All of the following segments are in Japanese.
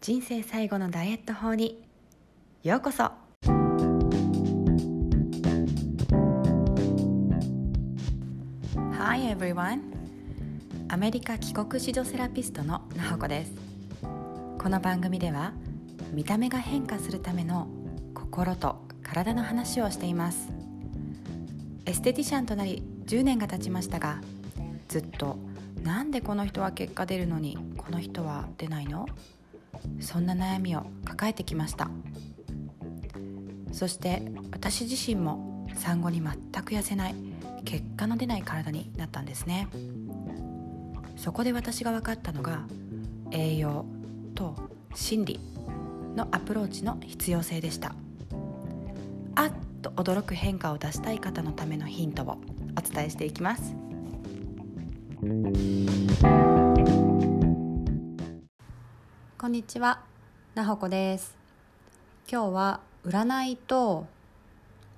人生最後のダイエット法に。ようこそ。Hi everyone. アメリカ帰国子女セラピストのなほこです。この番組では見た目が変化するための心と体の話をしています。エステティシャンとなり10年が経ちましたがずっとなんでこの人は結果出るのにこの人は出ないの？そんな悩みを抱えてきました。そして私自身も産後に全く痩せない結果の出ない体になったんですね。そこで私が分かったのが栄養と心理のアプローチの必要性でした。あっと驚く変化を出したい方のためのヒントをお伝えしていきます。こんにちはなほこです。今日は占いと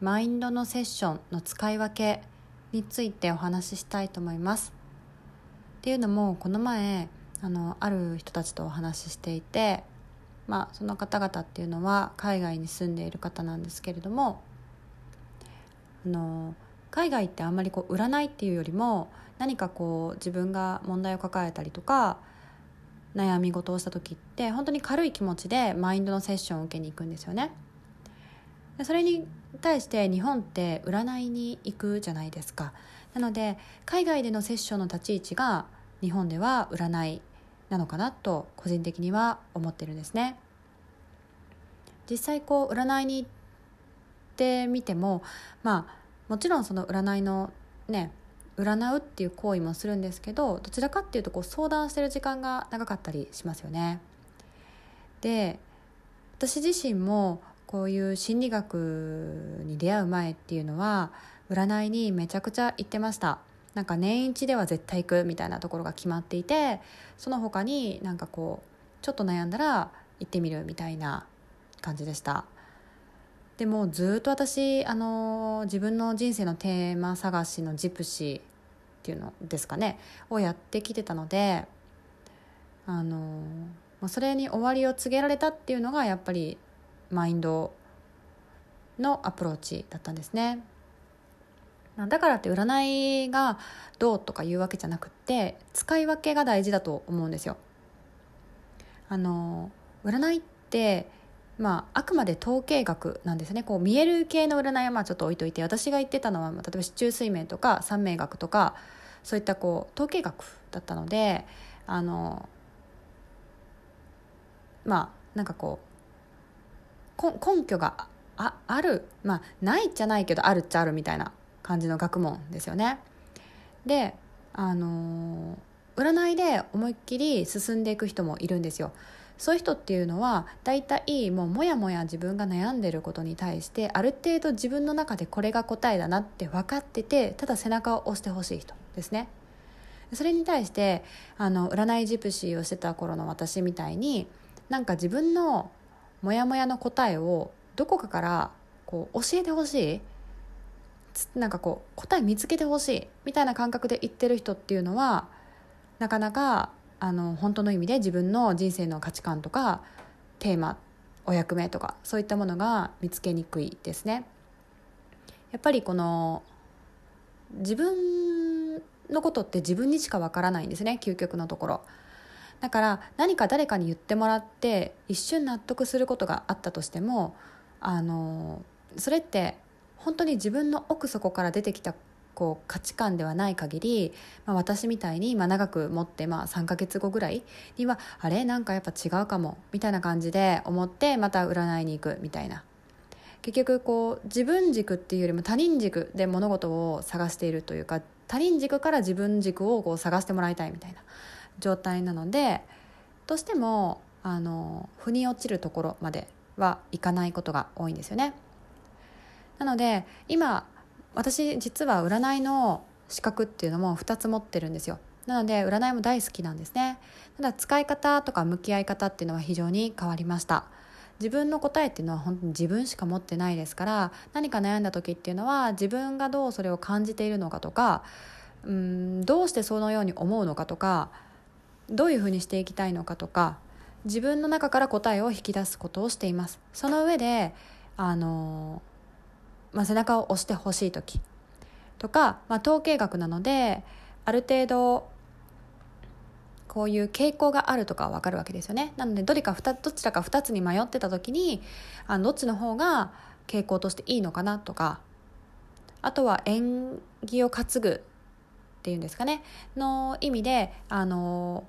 マインドのセッションの使い分けについてお話ししたいと思います。っていうのもこの前あのある人たちとお話ししていてまあその方々っていうのは海外に住んでいる方なんですけれどもあの海外ってあんまりこう占いっていうよりも何かこう自分が問題を抱えたりとか悩み事をした時って本当に軽い気持ちでマインドのセッションを受けに行くんですよね。それに対して日本って占いに行くじゃないですか。なので海外でのセッションの立ち位置が日本では占いなのかなと個人的には思ってるんですね。実際こう占いに行ってみてもまあもちろんその占いのね占うっていう行為もするんですけどどちらかっていうとこう相談してる時間が長かったりしますよね。で私自身もこういう心理学に出会う前っていうのは占いにめちゃくちゃ行ってましたなんか年一では絶対行くみたいなところが決まっていてその他になんかこうちょっと悩んだら行ってみるみたいな感じでしたでもずっと私あの自分の人生のテーマ探しのジプシーっていうのですかねをやってきてたのであのそれに終わりを告げられたっていうのがやっぱりマインドのアプローチだったんですね。だからって占いがどうとかいうわけじゃなくて使い分けが大事だと思うんですよ。あの占いってまあ、あくまで統計学なんですねこう見える系の占いはまあちょっと置いといて私が言ってたのは例えば市中水面とか三名学とかそういったこう統計学だったのであのまあなんかこう根拠がああるまあないじゃないけどあるっちゃあるみたいな感じの学問ですよね。であの占いで思いっきり進んでいく人もいるんですよ。そういう人っていうのは大体もうもやもや自分が悩んでることに対してある程度自分の中でこれが答えだなって分かっててただ背中を押してほしい人ですね。それに対してあの占いジプシーをしてた頃の私みたいになんか自分のモヤモヤの答えをどこかからこう教えてほしいなんかこう答え見つけてほしいみたいな感覚で言ってる人っていうのはなかなかあの本当の意味で自分の人生の価値観とかテーマお役目とかそういったものが見つけにくいですね。やっぱりこの自分のことって自分にしかわからないんですね究極のところ。だから何か誰かに言ってもらって一瞬納得することがあったとしてもあのそれって本当に自分の奥底から出てきたこう価値観ではない限り、まあ、私みたいにまあ長く持って、まあ、3ヶ月後ぐらいにはあれ？なんかやっぱ違うかもみたいな感じで思ってまた占いに行くみたいな結局こう自分軸っていうよりも他人軸で物事を探しているというか他人軸から自分軸をこう探してもらいたいみたいな状態なのでどうしてもあの腑に落ちるところまではいかないことが多いんですよね。なので今私実は占いの資格っていうのも2つ持ってるんですよ。なので占いも大好きなんですね。ただ使い方とか向き合い方っていうのは非常に変わりました。自分の答えっていうのは本当に自分しか持ってないですから何か悩んだ時っていうのは自分がどうそれを感じているのかとかうんどうしてそのように思うのかとかどういうふうにしていきたいのかとか自分の中から答えを引き出すことをしています。その上であの、まあ、背中を押してほしい時とか、まあ、統計学なのである程度こういう傾向があるとか分かるわけですよね。なのでどれかどちらか2つに迷ってた時にあのどっちの方が傾向としていいのかなとかあとは縁起を担ぐっていうんですかね。の意味であの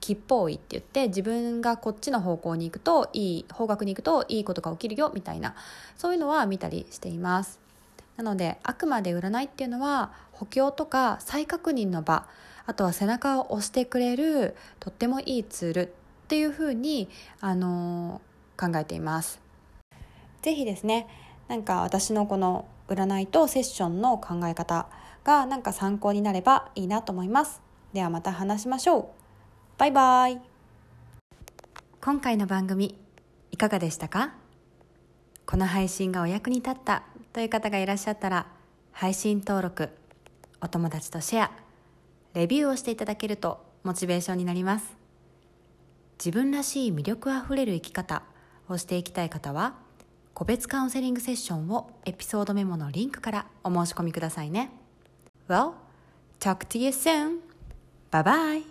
吉報位って言って自分がこっちの方向に行くといい方角に行くといいことが起きるよみたいなそういうのは見たりしています。なのであくまで占いっていうのは補強とか再確認の場あとは背中を押してくれるとってもいいツールっていうふうに、あのー、考えています。是非ですねなんか私のこの占いとセッションの考え方がなんか参考になればいいなと思います。ではまた話しましょう。バイバイ今回の番組いかがでしたか？この配信がお役に立ったという方がいらっしゃったら配信登録お友達とシェアレビューをしていただけるとモチベーションになります自分らしい魅力あふれる生き方をしていきたい方は個別カウンセリングセッションをエピソードメモのリンクからお申し込みくださいね Well, talk to you soon. Bye bye.